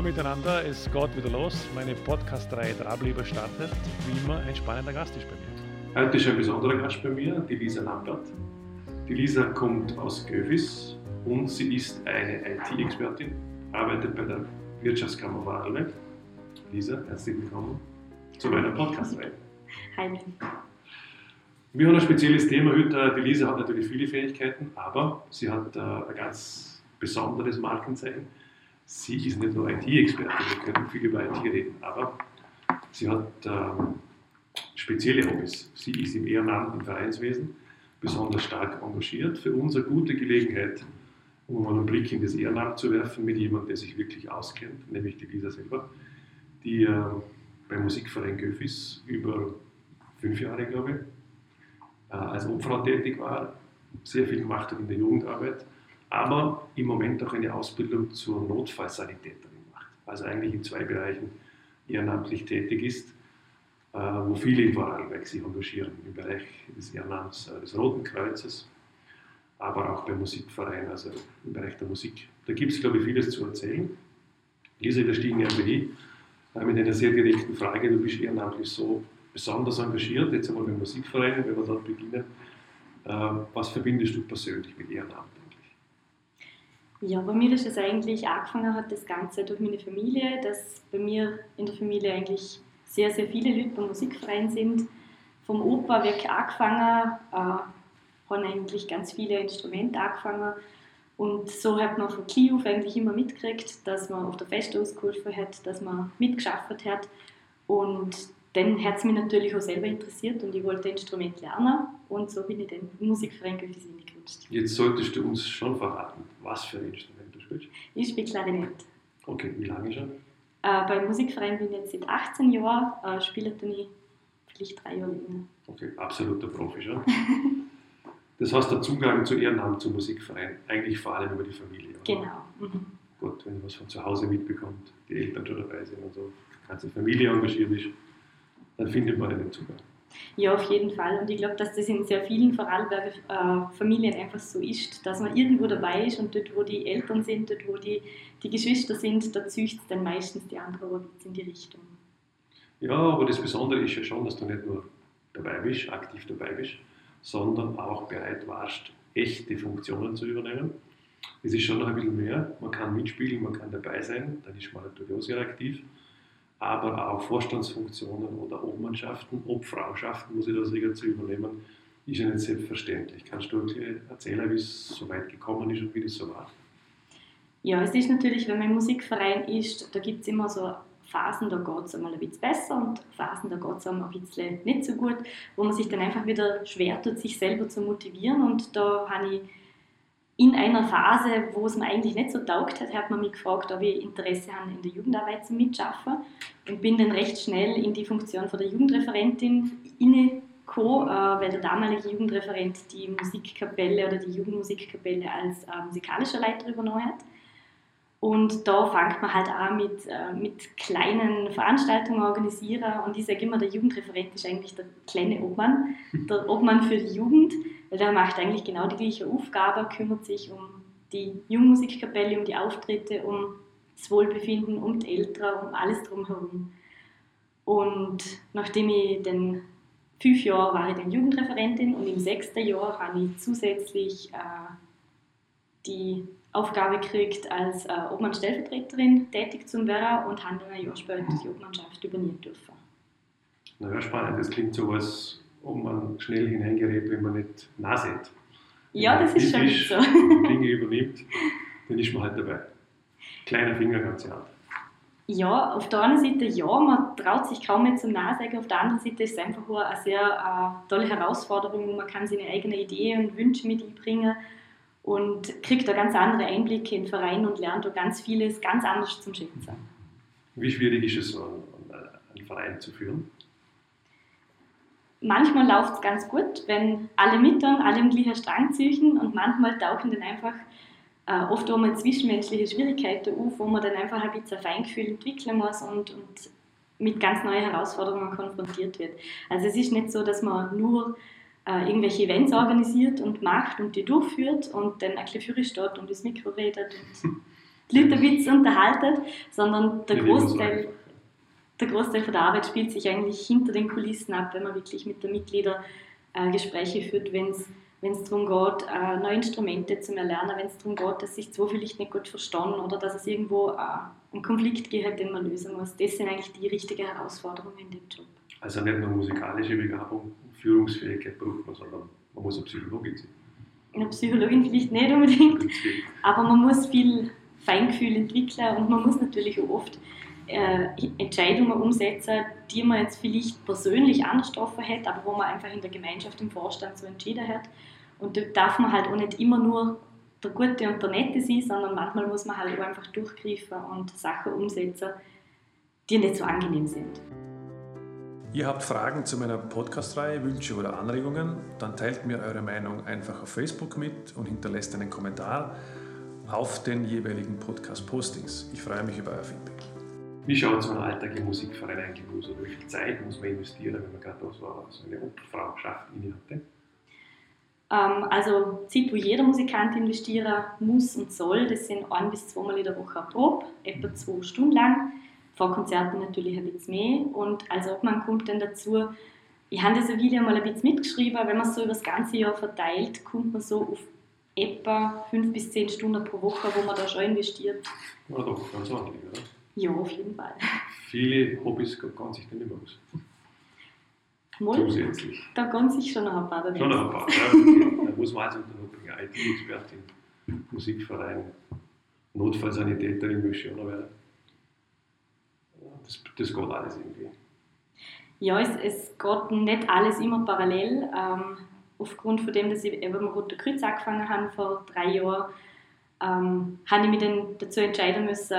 Hallo miteinander, es geht wieder los. Meine Podcast-Reihe Trablieber startet. Wie immer ein spannender Gast ist bei mir. Heute ist ein besonderer Gast bei mir, die Lisa Lambert. Die Lisa kommt aus Göfis und sie ist eine IT-Expertin, arbeitet bei der Wirtschaftskammer Vorarlberg. Lisa, herzlich willkommen zu meiner Podcast-Reihe. Hi. Wir haben ein spezielles Thema heute. Die Lisa hat natürlich viele Fähigkeiten, aber sie hat äh, ein ganz besonderes Markenzeichen sie ist nicht nur IT-Expertin, wir können viel über IT reden, aber sie hat ähm, spezielle Hobbys. Sie ist im Ehrenamt im Vereinswesen besonders stark engagiert. Für uns eine gute Gelegenheit, um mal einen Blick in das Ehrenamt zu werfen mit jemandem, der sich wirklich auskennt, nämlich die Lisa selber, die äh, beim Musikverein Göfis über fünf Jahre, glaube ich, äh, als Obfrau tätig war, sehr viel gemacht hat in der Jugendarbeit aber im Moment auch eine Ausbildung zur Notfallsanitäterin macht. Also eigentlich in zwei Bereichen ehrenamtlich tätig ist, äh, wo viele in Vorarlberg sich engagieren, im Bereich des Ehrenamts äh, des Roten Kreuzes, aber auch beim Musikverein, also im Bereich der Musik. Da gibt es, glaube ich, vieles zu erzählen. Lisa, wir stiegen einfach hin mit einer sehr direkten Frage. Du bist ehrenamtlich so besonders engagiert, jetzt einmal beim Musikverein, wenn wir dort beginnen. Äh, was verbindest du persönlich mit Ehrenamt? Ja, bei mir ist es eigentlich angefangen hat das Ganze durch meine Familie, dass bei mir in der Familie eigentlich sehr, sehr viele Leute beim Musikverein sind. Vom Opa weg angefangen, äh, haben eigentlich ganz viele Instrumente angefangen. Und so hat man von Kiew eigentlich immer mitgekriegt, dass man auf der ausgeholfen hat, dass man mitgeschafft hat. Und dann hat es mich natürlich auch selber interessiert und ich wollte Instrument lernen. Und so bin ich dann im Musikverein Göffis Jetzt solltest du uns schon verraten, was für ein Instrument du spielst. Ich spiele Klarinett. Okay, wie lange schon? Äh, beim Musikverein bin ich jetzt seit 18 Jahren, äh, spiele dann ich vielleicht drei Jahre länger. Okay, absoluter Profi schon. das heißt, der Zugang zu Ehrenamt zum Musikverein, eigentlich vor allem über die Familie. Oder? Genau. Mhm. Gut, wenn du was von zu Hause mitbekommt, die Eltern schon dabei sind und so, die ganze Familie engagiert ist, dann findet man einen Zugang. Ja, auf jeden Fall. Und ich glaube, dass das in sehr vielen Vorarlberger äh, Familien einfach so ist, dass man irgendwo dabei ist und dort, wo die Eltern sind, dort, wo die, die Geschwister sind, da zücht es dann meistens die andere in die Richtung. Ja, aber das Besondere ist ja schon, dass du nicht nur dabei bist, aktiv dabei bist, sondern auch bereit warst, echte Funktionen zu übernehmen. Es ist schon noch ein bisschen mehr. Man kann mitspielen, man kann dabei sein, dann ist man natürlich auch sehr aktiv aber auch Vorstandsfunktionen oder Obmannschaften, Obfrauschaften, muss ich da sagen, zu übernehmen, ist ja nicht selbstverständlich. Kannst du erzählen, wie es so weit gekommen ist und wie das so war? Ja, es ist natürlich, wenn man im Musikverein ist, da gibt es immer so Phasen, da geht es einmal ein bisschen besser und Phasen, da geht es einem ein bisschen nicht so gut, wo man sich dann einfach wieder schwer tut, sich selber zu motivieren. Und da habe ich in einer Phase, wo es mir eigentlich nicht so taugt hat, hat man mich gefragt, ob ich Interesse habe, in der Jugendarbeit zu mitschaffen und bin dann recht schnell in die Funktion von der Jugendreferentin innegekommen, äh, weil der damalige Jugendreferent die Musikkapelle oder die Jugendmusikkapelle als äh, musikalischer Leiter übernommen hat. Und da fängt man halt an mit, äh, mit kleinen Veranstaltungen organisieren. Und ich sage immer, der Jugendreferent ist eigentlich der kleine Obmann, der Obmann für die Jugend, weil der macht eigentlich genau die gleiche Aufgabe, kümmert sich um die Jugendmusikkapelle, um die Auftritte, um das Wohlbefinden, um die Eltern, um alles drumherum. Und nachdem ich dann fünf Jahre war ich dann Jugendreferentin und im sechsten Jahr habe ich zusätzlich äh, die Aufgabe gekriegt, als äh, Obmann-Stellvertreterin tätig zu werden und habe dann ein Jahr später die Obmannschaft übernehmen dürfen. Na ja, spannend. Das klingt so, als ob man schnell hineingerät, wenn man nicht nachsieht. Ja, das ist schon so. Dinge übernimmt, dann ist man halt dabei. Kleiner Finger, ganz hart. Ja, auf der einen Seite ja, man traut sich kaum mehr zum Nachsagen, auf der anderen Seite ist es einfach eine sehr äh, tolle Herausforderung, man kann seine eigenen Ideen und Wünsche mit einbringen und kriegt da ganz andere Einblicke in den Verein und lernt da ganz vieles ganz anders zum Schätzen. Wie schwierig ist es, so einen Verein zu führen? Manchmal läuft es ganz gut, wenn alle mithören, alle im gleichen Strang ziehen und manchmal tauchen dann einfach äh, oft auch mal zwischenmenschliche Schwierigkeiten auf, wo man dann einfach ein bisschen ein Feingefühl entwickeln muss und, und mit ganz neuen Herausforderungen konfrontiert wird. Also es ist nicht so, dass man nur äh, irgendwelche Events organisiert und macht und die durchführt und dann ein bisschen steht und das Mikro redet und die Leute ein bisschen unterhalten, sondern der Großteil. Der Großteil von der Arbeit spielt sich eigentlich hinter den Kulissen ab, wenn man wirklich mit den Mitgliedern äh, Gespräche führt, wenn es darum geht, äh, neue Instrumente zu erlernen, wenn es darum geht, dass sich zwei vielleicht nicht gut verstehen oder dass es irgendwo äh, einen Konflikt gibt, den man lösen muss. Das sind eigentlich die richtigen Herausforderungen in dem Job. Also nicht nur musikalische Begabung, Führungsfähigkeit braucht man, sondern man muss eine Psychologin sein. Eine Psychologin vielleicht nicht unbedingt, aber man muss viel Feingefühl entwickeln und man muss natürlich auch oft Entscheidungen umsetzen, die man jetzt vielleicht persönlich anders getroffen hätte, aber wo man einfach in der Gemeinschaft im Vorstand so entschieden hat. Und da darf man halt auch nicht immer nur der Gute und der Nette sein, sondern manchmal muss man halt auch einfach durchgreifen und Sachen umsetzen, die nicht so angenehm sind. Ihr habt Fragen zu meiner Podcast-Reihe, Wünsche oder Anregungen? Dann teilt mir eure Meinung einfach auf Facebook mit und hinterlasst einen Kommentar auf den jeweiligen Podcast-Postings. Ich freue mich über euer Feedback. Wie schaut so ein Alltag im Musikverein eigentlich aus? Oder wie viel Zeit muss man investieren, wenn man gerade so so eine Obfrauschaft inne hatte? Ähm, also Zeit, wo jeder Musikant investieren muss und soll, das sind ein bis zweimal in der Woche eine Probe, etwa zwei Stunden lang. Vor Konzerten natürlich ein bisschen mehr. Und als Obmann kommt dann dazu, ich habe das Video mal ein bisschen mitgeschrieben, wenn man es so über das ganze Jahr verteilt, kommt man so auf etwa fünf bis zehn Stunden pro Woche, wo man da schon investiert. Ja, doch, ganz ordentlich, oder? Ja, auf jeden Fall. Viele Hobbys gehen sich dann nicht mehr aus. Mal, Zusätzlich. da kann sich schon noch ein paar Schon noch ein paar. Ja, okay. Da muss man also unterbringen. IT-Expertin, Musikverein, Notfallsanitäterin noch werden. Das, das geht alles irgendwie. Ja, es, es geht nicht alles immer parallel. Ähm, aufgrund von dem, dass ich eben mit Roter Kreuz angefangen habe vor drei Jahren, ähm, habe ich mich dann dazu entscheiden müssen,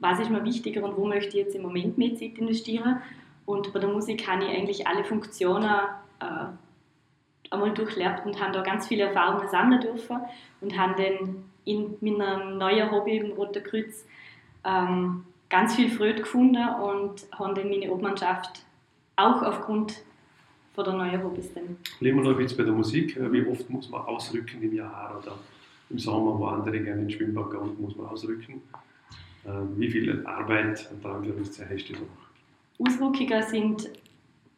was ist mir wichtiger und wo möchte ich jetzt im Moment mehr Zeit investieren. Und bei der Musik habe ich eigentlich alle Funktionen äh, einmal durchlebt und habe da ganz viele Erfahrungen sammeln dürfen und habe dann in meinem neuen Hobby im Roter Kreuz ähm, ganz viel Freude gefunden und habe dann meine Obmannschaft auch aufgrund von der neuen Hobbys. Bleiben wir noch ein bisschen bei der Musik. Äh, Wie oft muss man ausrücken im Jahr oder im Sommer, wo andere gerne ins Schwimmbad gehen, muss man ausrücken? Äh, Wie viel Arbeit und Anführungszeichen hast du da noch? Ausrückungen sind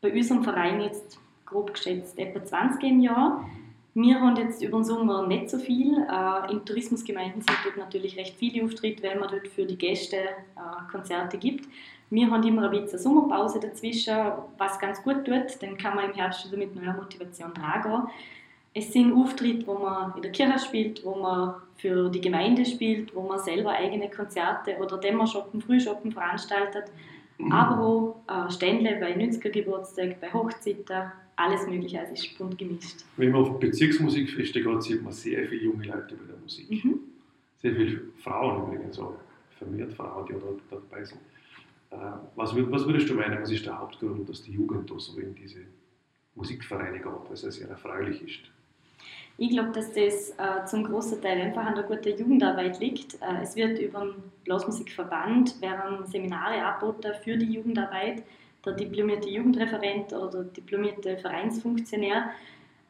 bei unserem Verein jetzt grob geschätzt etwa 20 im Jahr. Wir haben jetzt über den Sommer nicht so viel. Äh, in Tourismusgemeinden sind dort natürlich recht viele Auftritte, weil man dort für die Gäste äh, Konzerte gibt. Wir haben immer ein bisschen Sommerpause dazwischen, was ganz gut tut. Dann kann man im Herbst wieder mit neuer Motivation dran gehen. Es sind Auftritte, wo man in der Kirche spielt, wo man für die Gemeinde spielt, wo man selber eigene Konzerte oder Dämmershoppen, Frühshoppen veranstaltet. Aber auch äh, Ständle bei 90er Geburtstag, bei Hochzeiten, alles mögliche, also ist bunt gemischt. Wenn man auf Bezirksmusikfeste geht, sieht man sehr viele junge Leute bei der Musik. Mhm. Sehr viele Frauen übrigens auch, vermehrt Frauen, die da da dabei sind. Äh, Was, was würdest du meinen, was ist der Hauptgrund, dass die Jugend da so in diese Musikvereine geht, weil es sehr erfreulich ist? Ich glaube, dass das äh, zum großen Teil einfach an der guten Jugendarbeit liegt. Äh, es wird über den Blasmusikverband werden Seminare angeboten für die Jugendarbeit. Der diplomierte Jugendreferent oder diplomierte Vereinsfunktionär.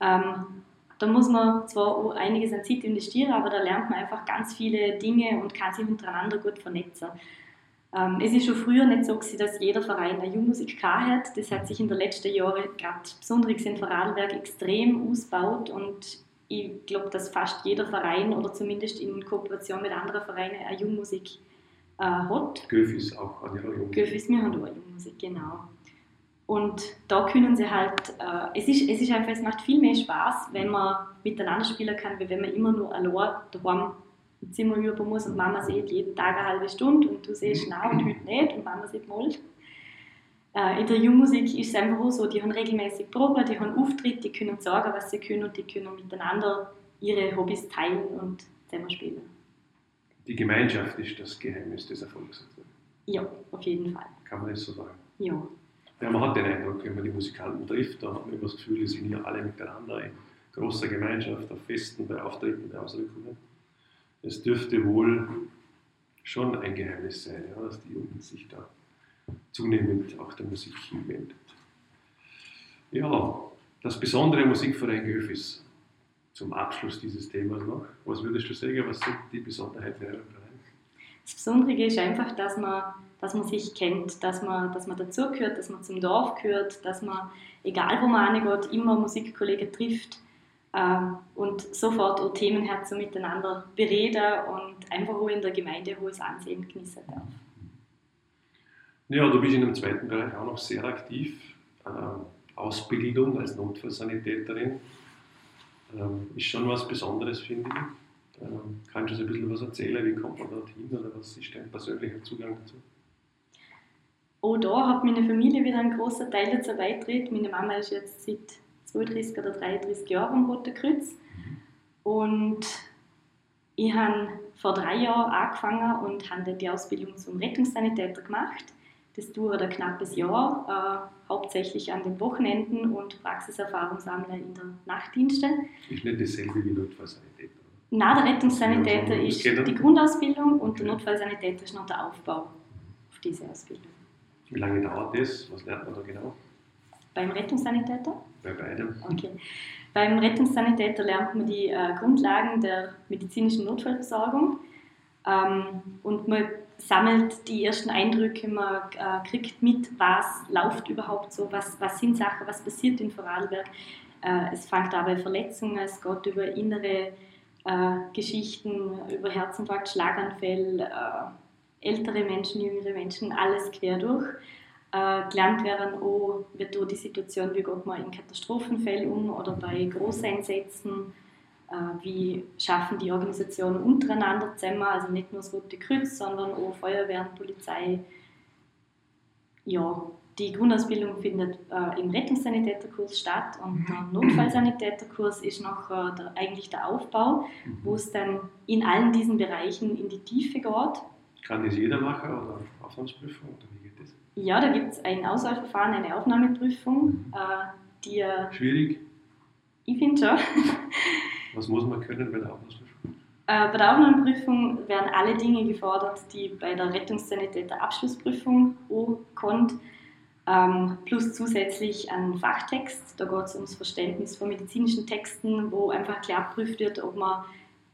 Ähm, da muss man zwar auch einiges an Zeit investieren, aber da lernt man einfach ganz viele Dinge und kann sich untereinander gut vernetzen. Ähm, es ist schon früher nicht so, dass jeder Verein eine Jugendmusik hat. Das hat sich in den letzten Jahren, gerade besonders in Vorarlberg, extrem ausgebaut und ich glaube, dass fast jeder Verein oder zumindest in Kooperation mit anderen Vereinen eine Jugendmusik äh, hat. Göfis auch an ihrer Jugend. Göffis, wir haben auch eine Jugendmusik, genau. Und da können sie halt, äh, es, ist, es ist einfach, es macht viel mehr Spaß, wenn man miteinander spielen kann, wie wenn man immer nur allein daheim im Zimmer üben muss und Mama sieht jeden Tag eine halbe Stunde und du siehst na und heute nicht und Mama sieht mal. Äh, in der Jugendmusik ist es einfach so, die haben regelmäßig Proben, die haben Auftritte, die können sagen, was sie können und die können miteinander ihre Hobbys teilen und zusammen spielen. Die Gemeinschaft ist das Geheimnis des Erfolgs. Ja, auf jeden Fall. Kann man das so sagen? Ja. Ja, man hat den Eindruck, wenn man die Musikanten trifft, dann hat man immer das Gefühl, die sind hier alle miteinander in großer Gemeinschaft, auf Festen, bei Auftritten, bei Ausrückungen. Es dürfte wohl schon ein Geheimnis sein, ja, dass die Jugend sich da zunehmend auch der Musik hinwendet. Ja, das besondere Musikverein Göfis zum Abschluss dieses Themas noch. Was würdest du sagen, was sind die Besonderheiten eurem Verein? Das Besondere ist einfach, dass man, dass man sich kennt, dass man, dass man dazugehört, dass man zum Dorf gehört, dass man, egal wo man hingeht, immer Musikkollegen trifft äh, und sofort auch Themenherzen miteinander bereden und einfach auch in der Gemeinde hohes Ansehen genießen darf. Ja, du bist in dem zweiten Bereich auch noch sehr aktiv. Ähm, Ausbildung als Notfallsanitäterin ähm, ist schon was Besonderes, finde ich. Kannst du uns ein bisschen was erzählen? Wie kommt man dorthin oder was ist dein persönlicher Zugang dazu? Auch da hat meine Familie wieder einen großen Teil dazu beigetragen. Meine Mama ist jetzt seit 32 oder 33 Jahren am Roten Kreuz. Und ich habe vor drei Jahren angefangen und habe die Ausbildung zum Rettungssanitäter gemacht. Das dauert ein knappes Jahr, äh, hauptsächlich an den Wochenenden und Praxiserfahrung sammeln in der Nachtdienste. Ist nicht dasselbe wie Notfallsanitäter? Nein, der Rettungssanitäter ja, ist die Grundausbildung und okay. der Notfallsanitäter ist noch der Aufbau auf diese Ausbildung. Wie lange dauert das? Was lernt man da genau? Beim Rettungssanitäter? Bei beidem. Okay. Beim Rettungssanitäter lernt man die äh, Grundlagen der medizinischen Notfallversorgung ähm, und man sammelt die ersten Eindrücke, man äh, kriegt mit, was läuft überhaupt so, was, was sind Sachen, was passiert in Vorarlberg. Äh, es fängt dabei Verletzungen, es geht über innere äh, Geschichten, über Herzinfarkt, Schlaganfälle, äh, ältere Menschen, jüngere Menschen, alles quer durch. Äh, gelernt werden auch, wird auch die Situation, wie geht man in Katastrophenfällen um oder bei Großeinsätzen wie schaffen die Organisationen untereinander zusammen, also nicht nur das Rote Kreuz, sondern auch Feuerwehr und Polizei. Ja, die Grundausbildung findet äh, im Rettungssanitäterkurs statt und der mhm. Notfallsanitäterkurs ist noch äh, der, eigentlich der Aufbau, mhm. wo es dann in allen diesen Bereichen in die Tiefe geht. Kann das jeder machen oder Aufnahmeprüfung oder wie geht das? Ja, da gibt es ein Auswahlverfahren, eine Aufnahmeprüfung, mhm. äh, die Schwierig? Ich finde schon. Was muss man können bei der Aufnahmeprüfung? Bei der Aufnahmeprüfung werden alle Dinge gefordert, die bei der Rettungssanitäter Abschlussprüfung kommt, ähm, plus zusätzlich ein Fachtext. Da geht es ums Verständnis von medizinischen Texten, wo einfach klar geprüft wird, ob man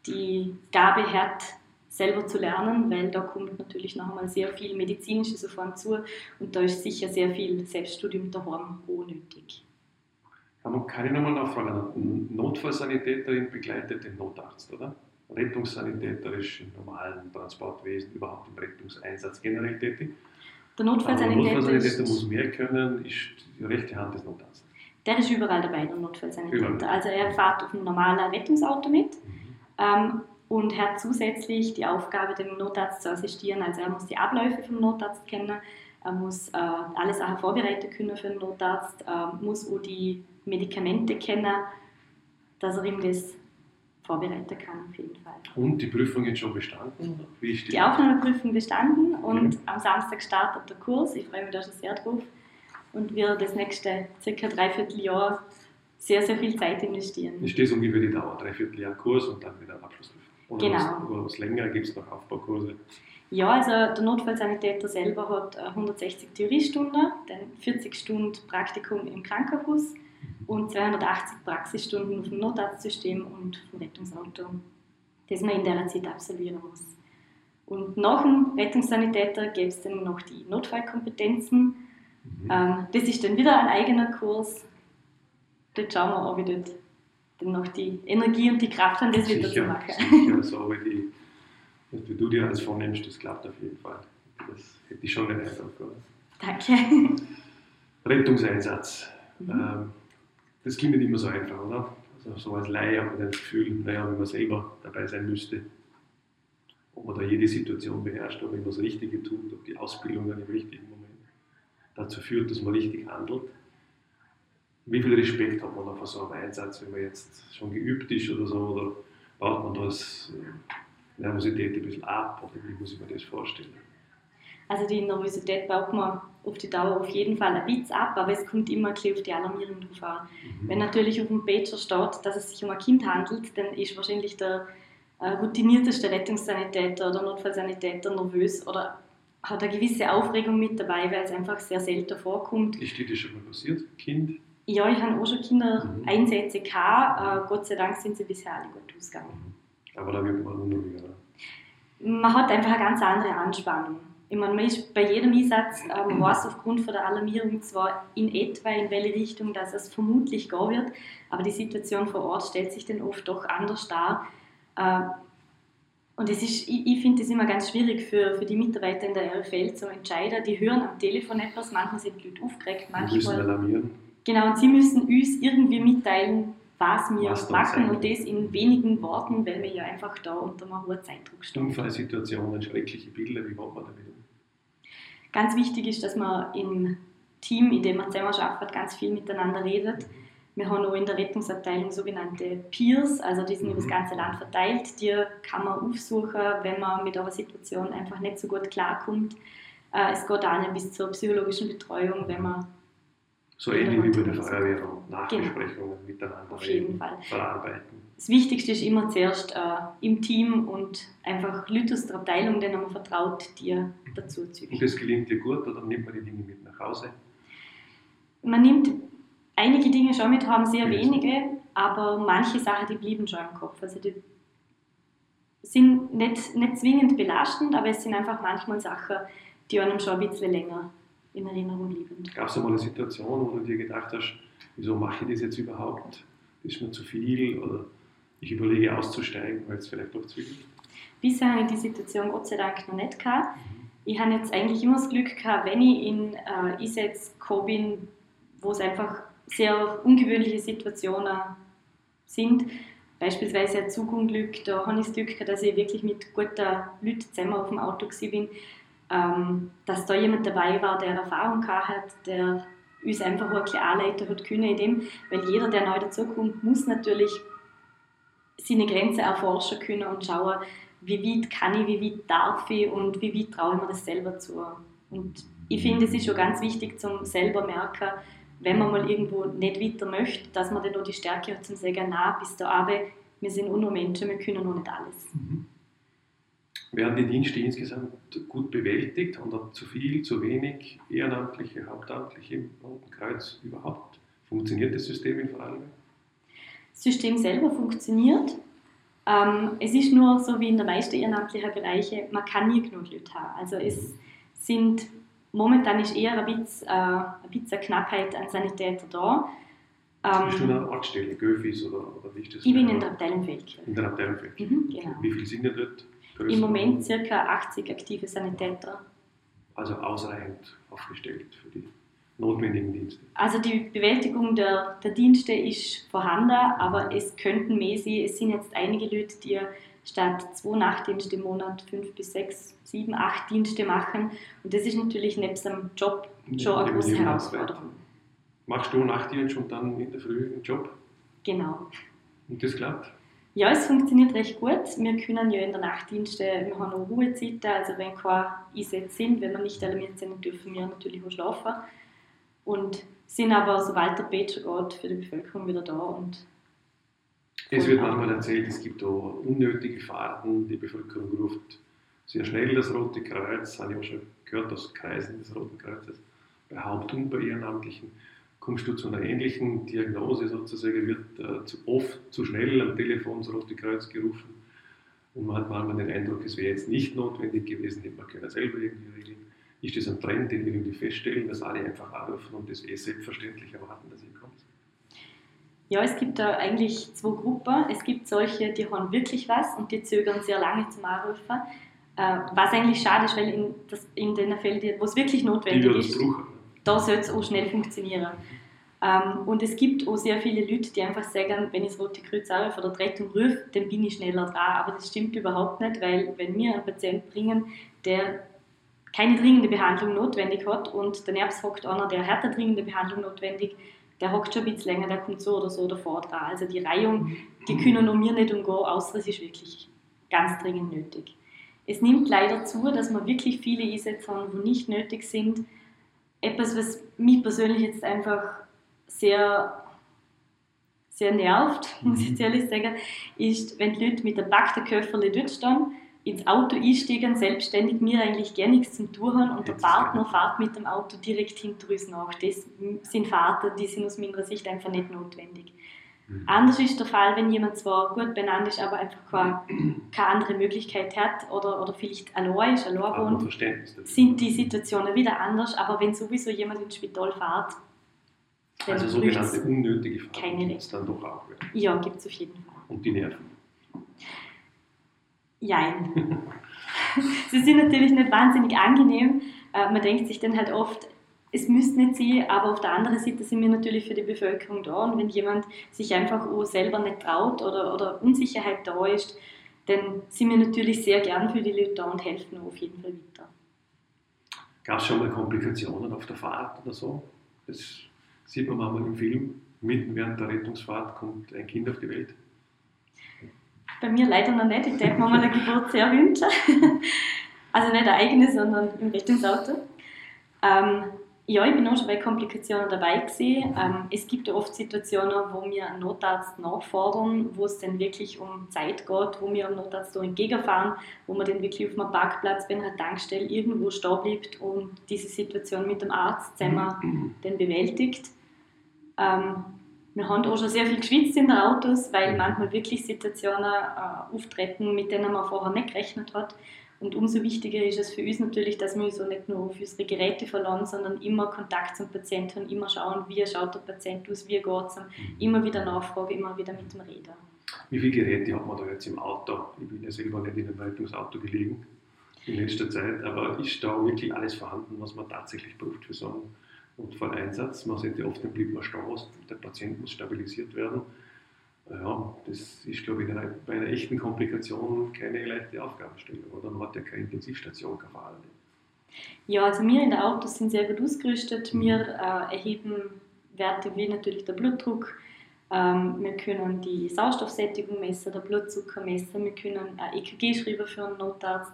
die Gabe hat, selber zu lernen, weil da kommt natürlich noch einmal sehr viel medizinisches auf einen zu und da ist sicher sehr viel Selbststudium daheim auch nötig. Kann ich nochmal nachfragen? Eine Notfallsanitäterin begleitet den Notarzt, oder? Rettungssanitäter ist im normalen Transportwesen, überhaupt im Rettungseinsatz generell tätig. Der Notfallsanitäter, Notfallsanitäter muss mehr können, ist die rechte Hand des Notarztes. Der ist überall dabei, der Notfallsanitäter. Überall. Also er fährt auf einem normalen Rettungsauto mit mhm. ähm, und hat zusätzlich die Aufgabe, dem Notarzt zu assistieren. Also er muss die Abläufe vom Notarzt kennen, er muss äh, alles auch vorbereiten können für den Notarzt, äh, muss auch die Medikamente kennen, dass er ihm das vorbereiten kann auf jeden Fall. Und die Prüfung ist schon bestanden? Wie ist die, die Aufnahmeprüfung bestanden und ja. am Samstag startet der Kurs. Ich freue mich da schon sehr drauf und wir das nächste circa dreiviertel Jahr sehr, sehr viel Zeit investieren. Ist das ungefähr die Dauer? Dreiviertel Jahr Kurs und dann wieder Abschlussprüfung? Oder genau. Was, oder was länger gibt es noch Aufbaukurse? Ja, also der Notfallsanitäter selber hat 160 Theoriestunden, dann 40 Stunden Praktikum im Krankenhaus und 280 Praxisstunden dem Notarztsystem und vom Rettungsauto, das man in der Zeit absolvieren muss. Und nach dem Rettungssanitäter gibt es dann noch die Notfallkompetenzen. Mhm. Ähm, das ist dann wieder ein eigener Kurs. Dort schauen wir, ob ich dort dann noch die Energie und die Kraft haben, das wieder zu machen. Sicher, so, aber die, wie du dir alles vornimmst, das klappt auf jeden Fall. Das hätte ich schon den Eindruck. Danke. Rettungseinsatz. Mhm. Ähm, das klingt nicht immer so einfach, oder? Also so als Laie hat man das Gefühl, naja, wenn man selber dabei sein müsste, ob man da jede Situation beherrscht, ob man das Richtige tut, ob die Ausbildung dann im richtigen Moment dazu führt, dass man richtig handelt. Wie viel Respekt hat man da vor so einem Einsatz, wenn man jetzt schon geübt ist oder so, oder baut man das äh, Nervosität ein bisschen ab, oder wie muss ich mir das vorstellen? Also die Nervosität baut man auf die Dauer auf jeden Fall ein bisschen ab, aber es kommt immer ein auf die Alarmierung drauf an. Mhm. Wenn natürlich auf dem Pager steht, dass es sich um ein Kind handelt, dann ist wahrscheinlich der äh, routinierteste Rettungssanitäter oder Notfallsanitäter nervös oder hat eine gewisse Aufregung mit dabei, weil es einfach sehr selten vorkommt. Ist dir das schon mal passiert, Kind? Ja, ich habe auch schon Kindereinsätze mhm. gehabt. Äh, Gott sei Dank sind sie bisher alle gut ausgegangen. Aber da wird man unruhiger. man hat einfach eine ganz andere Anspannung. Ich meine, man ist bei jedem Einsatz, äh, man weiß aufgrund von der Alarmierung zwar in etwa, in welche Richtung dass es vermutlich gehen wird, aber die Situation vor Ort stellt sich dann oft doch anders dar. Äh, und es ist, ich, ich finde es immer ganz schwierig für, für die Mitarbeiter in der RFL zu entscheiden. Die hören am Telefon etwas, manchmal sind die Leute aufgeregt, manchmal. müssen alarmieren. Genau, und sie müssen uns irgendwie mitteilen, was wir Was machen und das in wenigen Worten, weil wir ja einfach da unter einem hohen Zeitdruck stehen. Unfallsituationen, schreckliche Bilder, wie macht man damit um? Ganz wichtig ist, dass man im Team, in dem man zusammen arbeitet, ganz viel miteinander redet. Wir haben auch in der Rettungsabteilung sogenannte Peers, also die sind über das Mhm. ganze Land verteilt. Die kann man aufsuchen, wenn man mit einer Situation einfach nicht so gut klarkommt. Äh, Es geht auch bis zur psychologischen Betreuung, wenn man So ähnlich wie bei der Feuerwehr und Nachbesprechungen miteinander Genau. Auf jeden reden, Fall. verarbeiten. Das Wichtigste ist immer zuerst äh, im Team und einfach Leute aus der Abteilung, denen man vertraut, die dazu Und zügeln. das gelingt dir gut oder nimmt man die Dinge mit nach Hause? Man nimmt einige Dinge schon mit, haben sehr Mhm. wenige, aber manche Sachen, die blieben schon im Kopf. Also die sind nicht, nicht zwingend belastend, aber es sind einfach manchmal Sachen, die einem schon ein bisschen länger in Erinnerung bleiben. Gab es einmal eine Situation, wo du dir gedacht hast, wieso mache ich das jetzt überhaupt? Das ist mir zu viel oder ich überlege auszusteigen, weil es vielleicht doch zu viel ist? Bisher habe ich die Situation Gott sei Dank noch nicht gehabt. Ich habe jetzt eigentlich immer das Glück gehabt, wenn ich in äh, Einsätzen gekommen bin, wo es einfach sehr ungewöhnliche Situationen sind. Beispielsweise ein Zugunglück, da habe ich das Glück gehabt, dass ich wirklich mit guten Leuten zusammen auf dem Auto war, bin. Ähm, dass da jemand dabei war, der Erfahrung hat, der uns einfach auch ein bisschen anleiten hat können in dem, weil jeder, der neu dazukommt, muss natürlich seine Grenzen erforschen können und schauen, wie weit kann ich, wie weit darf ich und wie weit traue ich mir das selber zu. Und ich finde, es ist schon ganz wichtig, zum selber merken, wenn man mal irgendwo nicht weiter möchte, dass man dann auch die Stärke hat, zum sagen, na, bis da aber, wir sind auch nur Menschen, wir können noch nicht alles. Werden die Dienste insgesamt gut bewältigt oder zu viel, zu wenig Ehrenamtliche, Hauptamtliche im Roten Kreuz überhaupt? Funktioniert das System in Vorarlberg? Das System selber funktioniert. Ähm, es ist nur so wie in den meisten ehrenamtlichen Bereichen, man kann nie genug Leute haben. Also es sind, momentan ist eher ein bisschen, äh, ein bisschen Knappheit an Sanitätern da. Bist du in Ähm, einer Ortsstelle, Göfis oder, oder wie ist das? ich bin in der Abteilung Feldkirch. in der Abteilung Feldkirch. Mhm, genau. Wie viele sind denn dort? Im Moment ca. 80 aktive Sanitäter. Also ausreichend aufgestellt für die notwendigen Dienste. Also die Bewältigung der, der Dienste ist vorhanden, aber es könnten mehr sein. Es sind jetzt einige Leute, die statt zwei Nachtdienste im Monat fünf bis sechs, sieben, acht Dienste machen. Und das ist natürlich nebst dem Job schon eine Neben große Herausforderung. Machst du Nachtdienst und dann in der Früh einen Job? Genau. Und das klappt? Ja, es funktioniert recht gut. Wir können ja in der Nachtdienste, wir haben auch Ruhezeiten, also wenn keine Einsätze sind, wenn wir nicht alarmiert sind, dürfen wir natürlich auch schlafen. Und sind aber, sobald der Bett geht, für die Bevölkerung wieder da und Es wird manchmal erzählt, es gibt auch unnötige Fahrten, die Bevölkerung ruft sehr schnell das Rote Kreuz, habe ich auch schon gehört aus Kreisen des Roten Kreuzes, und bei Ehrenamtlichen. Kommst du zu einer ähnlichen Diagnose sozusagen, wird äh, zu oft zu schnell am Telefon das Rote Kreuz gerufen und man hat manchmal den Eindruck, es wäre jetzt nicht notwendig gewesen, hätte man können selber irgendwie regeln. Ist das ein Trend, den wir irgendwie feststellen, dass alle einfach anrufen und das eh selbstverständlich erwarten, dass ihr kommt? Ja, es gibt da eigentlich zwei Gruppen. Es gibt solche, die haben wirklich was und die zögern sehr lange zum Anrufen. Äh, was eigentlich schade ist, weil in, das, in den Fällen, die- wo es wirklich Die notwendig ist, da soll es auch schnell funktionieren. Ähm, und es gibt auch sehr viele Leute, die einfach sagen, wenn ich das Rote Kreuz anrufe oder die Rettung rufe, dann bin ich schneller dran. Aber das stimmt überhaupt nicht, weil wenn wir einen Patienten bringen, der keine dringende Behandlung notwendig hat und daneben hockt einer, der hat eine dringende Behandlung notwendig, der hockt schon ein bisschen länger, der kommt so oder so davor dran. Also die Reihung, die können noch mir nicht umgehen, außer es ist wirklich ganz dringend nötig. Es nimmt leider zu, dass wir wirklich viele Einsätze haben, die nicht nötig sind. Etwas, was mich persönlich jetzt einfach sehr, sehr nervt, muss ich jetzt ehrlich sagen, ist, wenn die Leute mit einem packten Köfferli dort stehen, ins Auto einsteigen, selbstständig mir eigentlich gar nichts zum tun haben und der Partner fährt mit dem Auto direkt hinter uns nach. Das sind Fahrten, die sind aus meiner Sicht einfach nicht notwendig. Mhm. Anders ist der Fall, wenn jemand zwar gut benannt ist, aber einfach keine, keine andere Möglichkeit hat oder, oder vielleicht allein ist, allein wohnt, sind die Situationen wieder anders. Aber wenn sowieso jemand ins Spital fährt, Also sogenannte unnötige Fahrten gibt es dann doch auch wieder. Ja, gibt es auf jeden Fall. Und die Nerven? Jein. Sie sind natürlich nicht wahnsinnig angenehm. Äh, man denkt sich dann halt oft, es müsste nicht sein, aber auf der anderen Seite sind wir natürlich für die Bevölkerung da. Und wenn jemand sich einfach auch selber nicht traut oder, oder Unsicherheit da ist, dann sind wir natürlich sehr gern für die Leute da und helfen auf jeden Fall weiter. Gab es schon mal Komplikationen auf der Fahrt oder so? Das sieht man manchmal im Film. Mitten während der Rettungsfahrt kommt ein Kind auf die Welt. Bei mir leider noch nicht. Ich denke mir eine Geburt sehr wünschen. also nicht eine eigene, sondern im Rettungsauto. Ähm, ja, ich bin auch schon bei Komplikationen dabei gewesen. Ähm, es gibt ja oft Situationen, wo wir einen Notarzt nachfordern, wo es dann wirklich um Zeit geht, wo wir am Notarzt da entgegenfahren, wo man dann wirklich auf einem Parkplatz bei einer Tankstelle irgendwo stehen bleibt und diese Situation mit dem Arzt zusammen dann bewältigt. Ähm, wir haben auch schon sehr viel geschwitzt in den Autos, weil manchmal wirklich Situationen äh, auftreten, mit denen man vorher nicht gerechnet hat. Und umso wichtiger ist es für uns natürlich, dass wir uns so nicht nur auf unsere Geräte verlassen, sondern immer Kontakt zum Patienten haben, immer schauen, wie schaut der Patient aus, wie geht es ihm, immer wieder nachfragen, immer wieder mit dem reden. Wie viele Geräte hat man da jetzt im Auto? Ich bin ja selber nicht in einem Rettungsauto gelegen in letzter Zeit, aber ist da wirklich alles vorhanden, was man tatsächlich braucht für so einen Notfalleinsatz? Man sieht ja oft, bleibt man stehen, der Patient muss stabilisiert werden ja, das ist, glaube ich, bei einer echten Komplikation keine leichte Aufgabenstellung. Oder man hat ja keine Intensivstation, keine Fahrende. Ja, also wir in der Autos sind sehr gut ausgerüstet. Mhm. Wir äh, erheben Werte wie natürlich der Blutdruck. Ähm, wir können die Sauerstoffsättigung messen, der Blutzucker messen. Wir können ein EKG schreiben für einen Notarzt.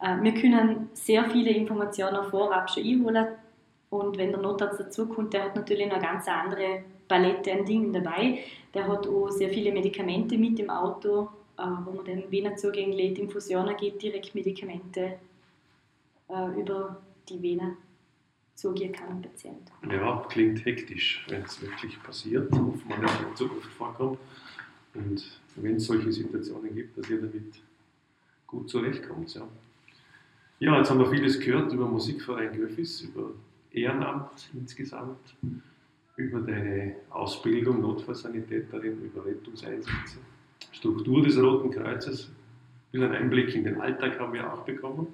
Äh, wir können sehr viele Informationen vorab schon einholen. Und wenn der Notarzt dazukommt, der hat natürlich eine ganz andere Palette an Dingen dabei. Der hat auch sehr viele Medikamente mit im Auto, äh, wo man den Venenzugängen lädt, Infusionen geht, direkt Medikamente äh, über die Vene zugehen kann dem Patient. Ja, klingt hektisch, wenn es wirklich passiert, man nicht in Zukunft vorkommt. Und wenn es solche Situationen gibt, dass ihr damit gut zurechtkommt. Ja. ja, jetzt haben wir vieles gehört über Musikverein Göffis, über Ehrenamt insgesamt über deine Ausbildung, Notfallsanitäterin, über Rettungseinsätze, Struktur des Roten Kreuzes. Einen Einblick in den Alltag haben wir auch bekommen.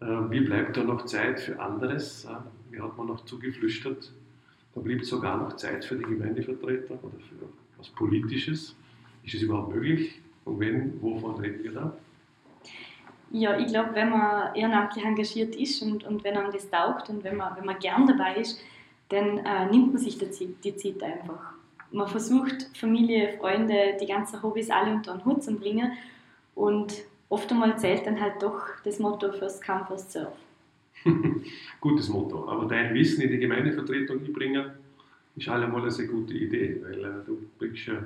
Ähm, wie bleibt da noch Zeit für anderes? Mir hat man noch zugeflüstert, da blieb sogar noch Zeit für die Gemeindevertreter oder für was Politisches. Ist es überhaupt möglich? Und wenn, wovon reden wir da? Ja, ich glaube, wenn man ehrenamtlich engagiert ist und, und wenn einem das taugt und wenn man, wenn man gern dabei ist, dann äh, nimmt man sich die, die Zeit einfach. Man versucht, Familie, Freunde, die ganzen Hobbys alle unter einen Hut zu bringen und oft einmal zählt dann halt doch das Motto First Come, First Serve. Gutes Motto. Aber dein Wissen in die Gemeindevertretung einbringen, ist allemal eine sehr gute Idee, weil äh, du bringst ja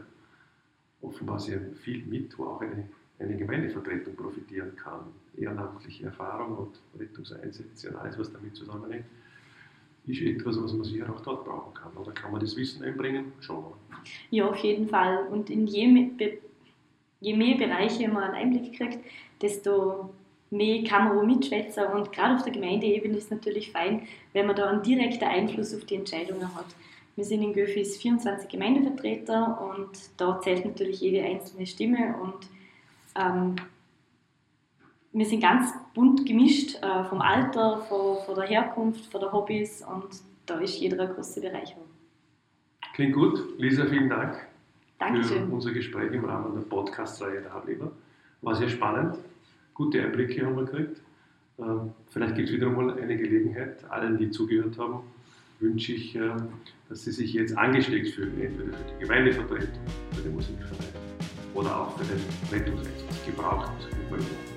offenbar sehr viel mit, wo auch eine, eine Gemeindevertretung profitieren kann. Ehrenamtliche Erfahrung und Rettungseinsätze und alles, was damit zusammenhängt ist etwas, was man sicher auch dort brauchen kann. Oder kann man das Wissen einbringen? Schon. Ja, auf jeden Fall. Und in je, je mehr Bereiche man einen Einblick kriegt, desto mehr kann man auch mitschwätzen. Und gerade auf der Gemeindeebene ist es natürlich fein, wenn man da einen direkten Einfluss auf die Entscheidungen hat. Wir sind in Göfis 24 Gemeindevertreter und da zählt natürlich jede einzelne Stimme und ähm, wir sind ganz bunt gemischt, äh, vom Alter, von, von, der Herkunft, von der Hobbys und da ist jeder eine große Bereicherung. Klingt gut. Lisa, vielen Dank Dankeschön. für unser Gespräch im Rahmen der Podcast-Reihe der Hablieber. War sehr spannend. Gute Einblicke haben wir gekriegt. Ähm, vielleicht gibt es wieder mal eine Gelegenheit. Allen, die zugehört haben, wünsche ich, äh, dass sie sich jetzt angesteckt fühlen, entweder für die Gemeindevertretung, für den Musikverein oder auch für den Rettungsdienst. product.